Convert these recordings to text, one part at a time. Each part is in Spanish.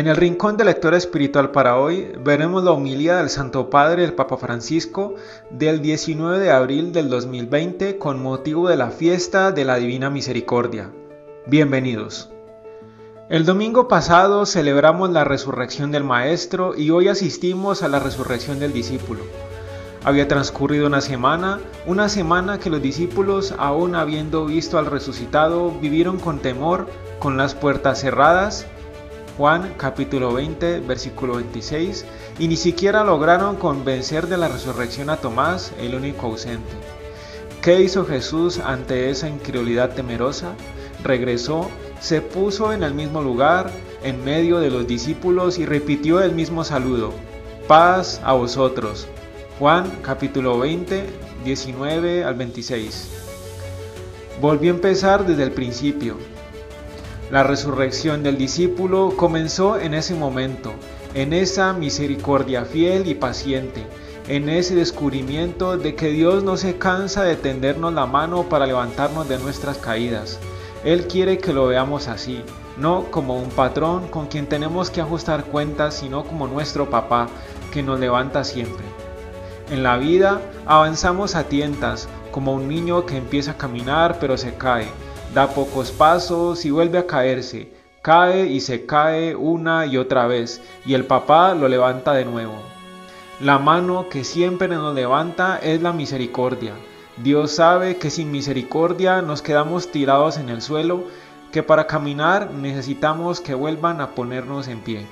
En el rincón de lectura espiritual para hoy veremos la homilía del Santo Padre el Papa Francisco del 19 de abril del 2020 con motivo de la fiesta de la Divina Misericordia. Bienvenidos. El domingo pasado celebramos la resurrección del Maestro y hoy asistimos a la resurrección del discípulo. Había transcurrido una semana, una semana que los discípulos, aún habiendo visto al resucitado, vivieron con temor, con las puertas cerradas, Juan capítulo 20 versículo 26 y ni siquiera lograron convencer de la resurrección a Tomás, el único ausente. ¿Qué hizo Jesús ante esa incredulidad temerosa? Regresó, se puso en el mismo lugar, en medio de los discípulos y repitió el mismo saludo. Paz a vosotros. Juan capítulo 20, 19 al 26. Volvió a empezar desde el principio, la resurrección del discípulo comenzó en ese momento, en esa misericordia fiel y paciente, en ese descubrimiento de que Dios no se cansa de tendernos la mano para levantarnos de nuestras caídas. Él quiere que lo veamos así, no como un patrón con quien tenemos que ajustar cuentas, sino como nuestro papá que nos levanta siempre. En la vida avanzamos a tientas, como un niño que empieza a caminar pero se cae da pocos pasos y vuelve a caerse, cae y se cae una y otra vez, y el papá lo levanta de nuevo. La mano que siempre nos levanta es la misericordia. Dios sabe que sin misericordia nos quedamos tirados en el suelo, que para caminar necesitamos que vuelvan a ponernos en pie.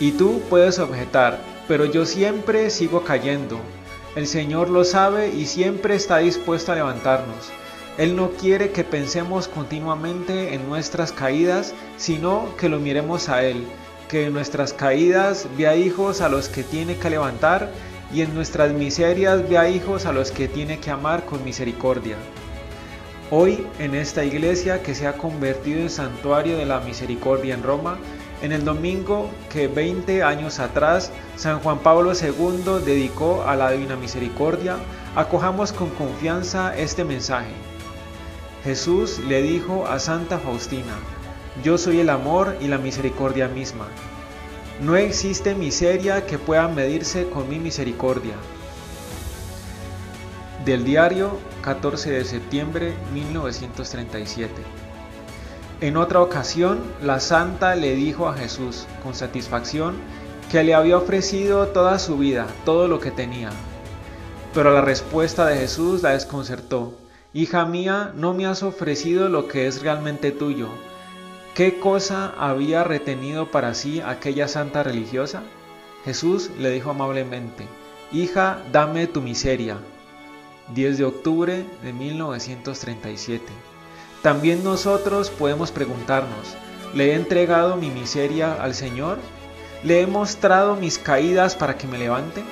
Y tú puedes objetar, pero yo siempre sigo cayendo. El Señor lo sabe y siempre está dispuesto a levantarnos. Él no quiere que pensemos continuamente en nuestras caídas, sino que lo miremos a Él, que en nuestras caídas vea hijos a los que tiene que levantar y en nuestras miserias vea hijos a los que tiene que amar con misericordia. Hoy en esta iglesia que se ha convertido en santuario de la misericordia en Roma, en el domingo que 20 años atrás San Juan Pablo II dedicó a la Divina Misericordia, acojamos con confianza este mensaje. Jesús le dijo a Santa Faustina, yo soy el amor y la misericordia misma. No existe miseria que pueda medirse con mi misericordia. Del diario 14 de septiembre 1937. En otra ocasión, la santa le dijo a Jesús, con satisfacción, que le había ofrecido toda su vida, todo lo que tenía. Pero la respuesta de Jesús la desconcertó Hija mía, no me has ofrecido lo que es realmente tuyo. ¿Qué cosa había retenido para sí aquella santa religiosa? Jesús le dijo amablemente, Hija, dame tu miseria. 10 de octubre de 1937. También nosotros podemos preguntarnos, ¿le he entregado mi miseria al Señor? ¿Le he mostrado mis caídas para que me levante?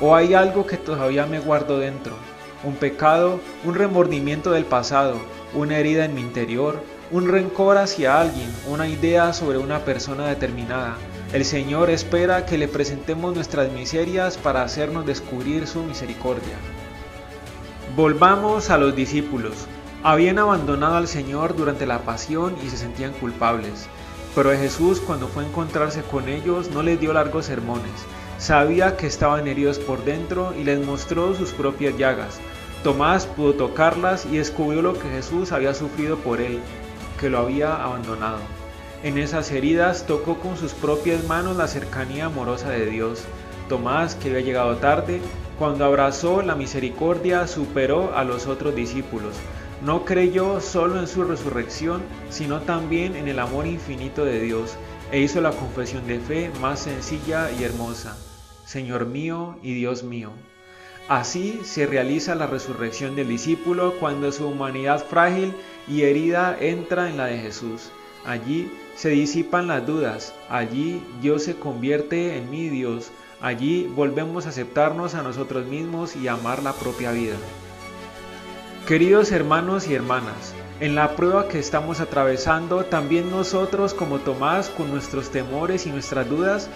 ¿O hay algo que todavía me guardo dentro? Un pecado, un remordimiento del pasado, una herida en mi interior, un rencor hacia alguien, una idea sobre una persona determinada. El Señor espera que le presentemos nuestras miserias para hacernos descubrir su misericordia. Volvamos a los discípulos. Habían abandonado al Señor durante la pasión y se sentían culpables. Pero Jesús cuando fue a encontrarse con ellos no les dio largos sermones. Sabía que estaban heridos por dentro y les mostró sus propias llagas. Tomás pudo tocarlas y descubrió lo que Jesús había sufrido por él, que lo había abandonado. En esas heridas tocó con sus propias manos la cercanía amorosa de Dios. Tomás, que había llegado tarde, cuando abrazó la misericordia, superó a los otros discípulos. No creyó solo en su resurrección, sino también en el amor infinito de Dios, e hizo la confesión de fe más sencilla y hermosa. Señor mío y Dios mío. Así se realiza la resurrección del discípulo cuando su humanidad frágil y herida entra en la de Jesús. Allí se disipan las dudas, allí Dios se convierte en mi Dios, allí volvemos a aceptarnos a nosotros mismos y amar la propia vida. Queridos hermanos y hermanas, en la prueba que estamos atravesando, también nosotros como Tomás, con nuestros temores y nuestras dudas,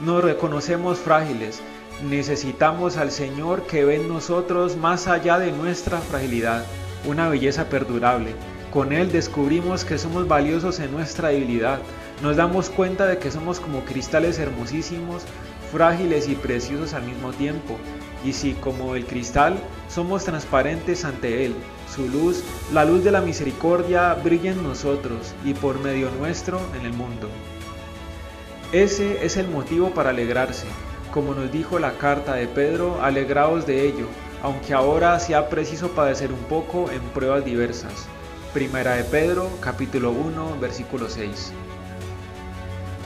nos reconocemos frágiles, Necesitamos al Señor que ve en nosotros más allá de nuestra fragilidad, una belleza perdurable. Con Él descubrimos que somos valiosos en nuestra debilidad. nos damos cuenta de que somos como cristales hermosísimos, frágiles y preciosos al mismo tiempo, y si como el cristal somos transparentes ante Él, su luz, la luz de la misericordia, brilla en nosotros y por medio nuestro en el mundo. Ese es el motivo para alegrarse. Como nos dijo la carta de Pedro, alegraos de ello, aunque ahora sea preciso padecer un poco en pruebas diversas. Primera de Pedro, capítulo 1, versículo 6.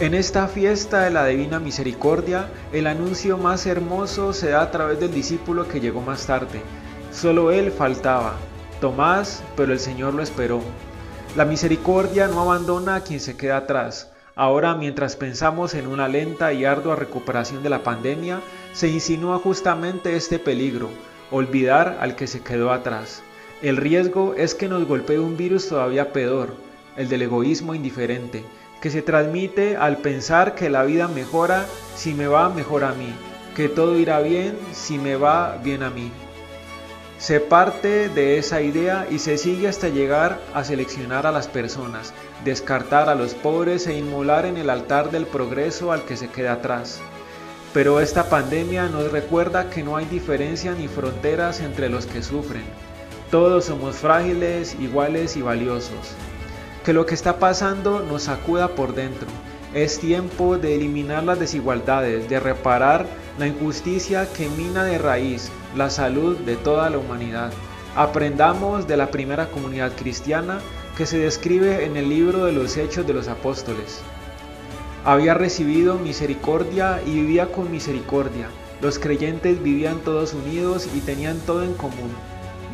En esta fiesta de la Divina Misericordia, el anuncio más hermoso se da a través del discípulo que llegó más tarde. Solo él faltaba, Tomás, pero el Señor lo esperó. La misericordia no abandona a quien se queda atrás. Ahora, mientras pensamos en una lenta y ardua recuperación de la pandemia, se insinúa justamente este peligro, olvidar al que se quedó atrás. El riesgo es que nos golpee un virus todavía peor, el del egoísmo indiferente, que se transmite al pensar que la vida mejora si me va mejor a mí, que todo irá bien si me va bien a mí. Se parte de esa idea y se sigue hasta llegar a seleccionar a las personas, descartar a los pobres e inmolar en el altar del progreso al que se queda atrás. Pero esta pandemia nos recuerda que no hay diferencia ni fronteras entre los que sufren. Todos somos frágiles, iguales y valiosos que lo que está pasando nos sacuda por dentro. Es tiempo de eliminar las desigualdades, de reparar la injusticia que mina de raíz la salud de toda la humanidad. Aprendamos de la primera comunidad cristiana que se describe en el libro de los Hechos de los Apóstoles. Había recibido misericordia y vivía con misericordia. Los creyentes vivían todos unidos y tenían todo en común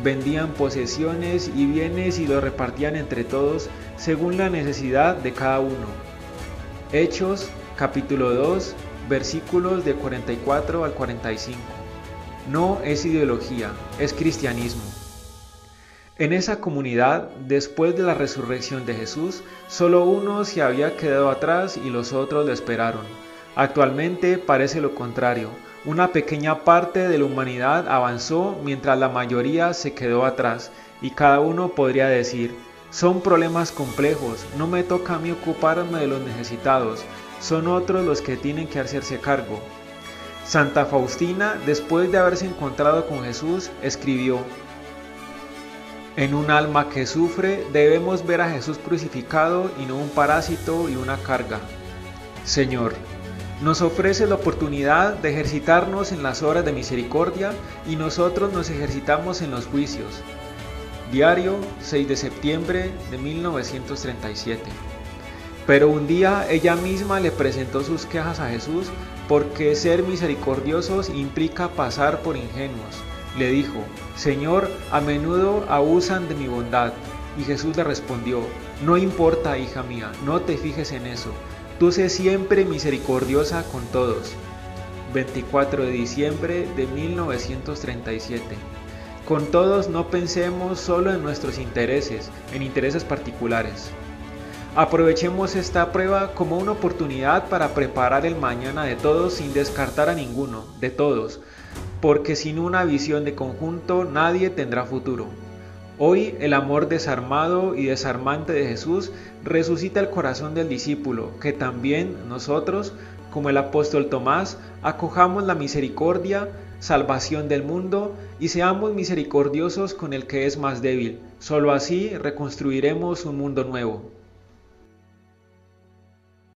vendían posesiones y bienes y los repartían entre todos según la necesidad de cada uno. Hechos capítulo 2 versículos de 44 al 45. No es ideología, es cristianismo. En esa comunidad, después de la resurrección de Jesús, solo uno se había quedado atrás y los otros lo esperaron. Actualmente parece lo contrario. Una pequeña parte de la humanidad avanzó mientras la mayoría se quedó atrás y cada uno podría decir, son problemas complejos, no me toca a mí ocuparme de los necesitados, son otros los que tienen que hacerse cargo. Santa Faustina, después de haberse encontrado con Jesús, escribió, En un alma que sufre debemos ver a Jesús crucificado y no un parásito y una carga. Señor, nos ofrece la oportunidad de ejercitarnos en las horas de misericordia y nosotros nos ejercitamos en los juicios. Diario 6 de septiembre de 1937. Pero un día ella misma le presentó sus quejas a Jesús porque ser misericordiosos implica pasar por ingenuos. Le dijo, Señor, a menudo abusan de mi bondad. Y Jesús le respondió, No importa, hija mía, no te fijes en eso Tú sé siempre misericordiosa con todos. 24 de diciembre de 1937. Con todos no pensemos solo en nuestros intereses, en intereses particulares. Aprovechemos esta prueba como una oportunidad para preparar el mañana de todos sin descartar a ninguno, de todos, porque sin una visión de conjunto nadie tendrá futuro. Hoy el amor desarmado y desarmante de Jesús resucita el corazón del discípulo, que también nosotros, como el apóstol Tomás, acojamos la misericordia, salvación del mundo y seamos misericordiosos con el que es más débil. Solo así reconstruiremos un mundo nuevo.